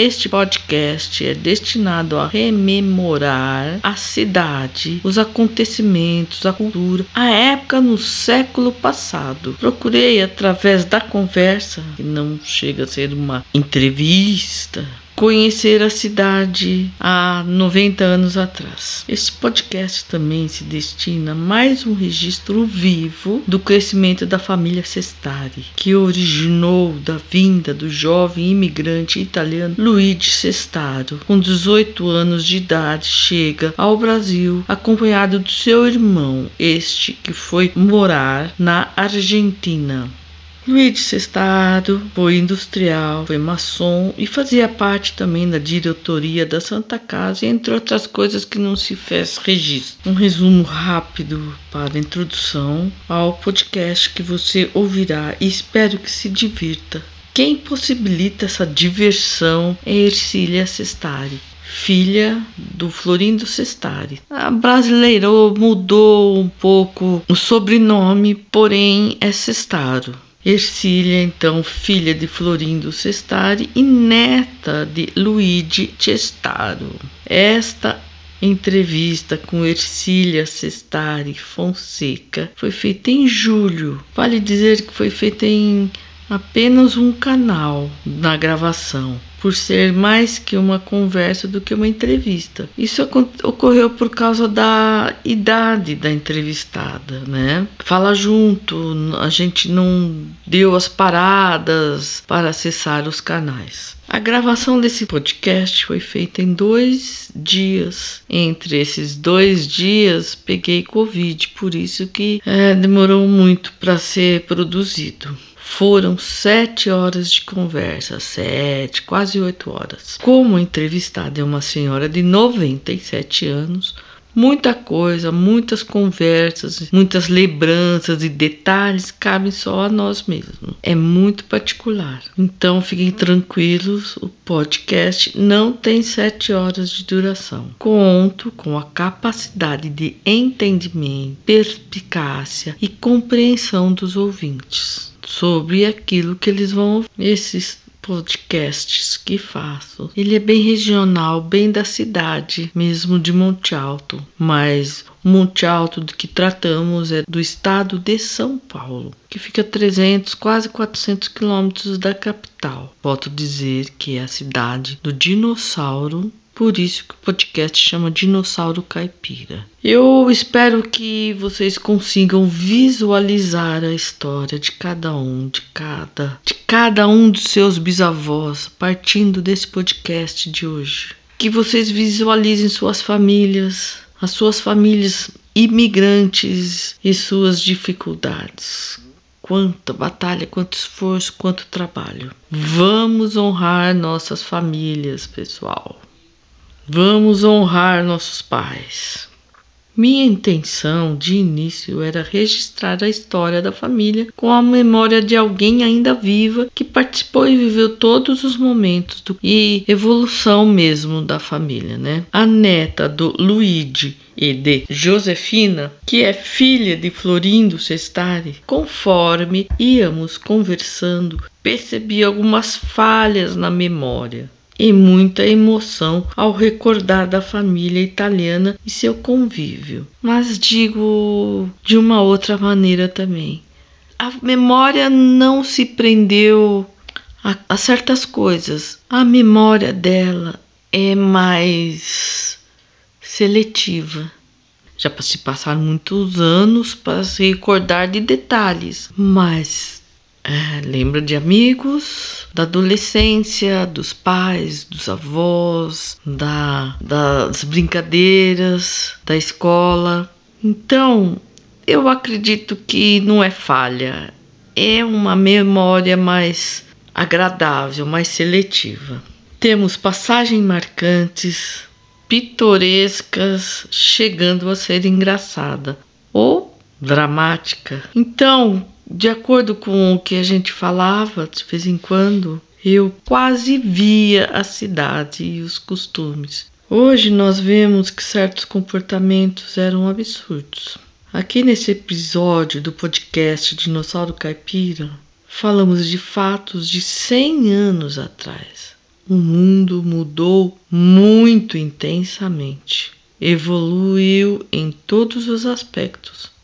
Este podcast é destinado a rememorar a cidade, os acontecimentos, a cultura, a época no século passado. Procurei, através da conversa, que não chega a ser uma entrevista, conhecer a cidade há 90 anos atrás. Este podcast também se destina a mais um registro vivo do crescimento da família Sestari, que originou da vinda do jovem imigrante italiano Luigi Sestaro. Com 18 anos de idade, chega ao Brasil acompanhado do seu irmão, este que foi morar na Argentina. Luiz Sestado foi industrial, foi maçom e fazia parte também da diretoria da Santa Casa, entre outras coisas que não se fez registro. Um resumo rápido para a introdução ao podcast que você ouvirá e espero que se divirta. Quem possibilita essa diversão é Ercília Sestari filha do Florindo Sestari. A brasileira mudou um pouco o sobrenome, porém é Sestaro. Ercília, então filha de Florindo Cestari e neta de Luigi Cestaro. Esta entrevista com Ercília Cestari Fonseca foi feita em julho. Vale dizer que foi feita em apenas um canal na gravação por ser mais que uma conversa do que uma entrevista. Isso ocorreu por causa da idade da entrevistada, né? Fala junto, a gente não deu as paradas para acessar os canais. A gravação desse podcast foi feita em dois dias. Entre esses dois dias, peguei Covid, por isso que é, demorou muito para ser produzido. Foram sete horas de conversa, sete, quase oito horas. Como entrevistada é uma senhora de 97 anos, muita coisa, muitas conversas, muitas lembranças e detalhes cabem só a nós mesmos. É muito particular. Então fiquem tranquilos, o podcast não tem sete horas de duração. Conto com a capacidade de entendimento, perspicácia e compreensão dos ouvintes sobre aquilo que eles vão ouvir. Esses podcasts que faço. Ele é bem regional, bem da cidade mesmo de Monte Alto, mas o Monte Alto do que tratamos é do estado de São Paulo, que fica a 300, quase 400 quilômetros da capital. A dizer que é a cidade do dinossauro por isso que o podcast chama Dinossauro Caipira. Eu espero que vocês consigam visualizar a história de cada um, de cada, de cada um dos seus bisavós, partindo desse podcast de hoje. Que vocês visualizem suas famílias, as suas famílias imigrantes e suas dificuldades. Quanta batalha, quanto esforço, quanto trabalho. Vamos honrar nossas famílias, pessoal. Vamos honrar nossos pais. Minha intenção de início era registrar a história da família com a memória de alguém ainda viva que participou e viveu todos os momentos do, e evolução mesmo da família, né? A neta do Luigi e de Josefina, que é filha de Florindo Sestari, conforme íamos conversando, percebi algumas falhas na memória e muita emoção ao recordar da família italiana e seu convívio. Mas digo de uma outra maneira também. A memória não se prendeu a, a certas coisas. A memória dela é mais seletiva. Já se passaram muitos anos para se recordar de detalhes, mas lembra de amigos, da adolescência, dos pais, dos avós, da, das brincadeiras, da escola. Então, eu acredito que não é falha, é uma memória mais agradável, mais seletiva. Temos passagens marcantes, pitorescas, chegando a ser engraçada ou dramática. Então, de acordo com o que a gente falava de vez em quando, eu quase via a cidade e os costumes. Hoje nós vemos que certos comportamentos eram absurdos. Aqui nesse episódio do podcast Dinossauro Caipira, falamos de fatos de 100 anos atrás, o mundo mudou muito intensamente. Evoluiu em todos os aspectos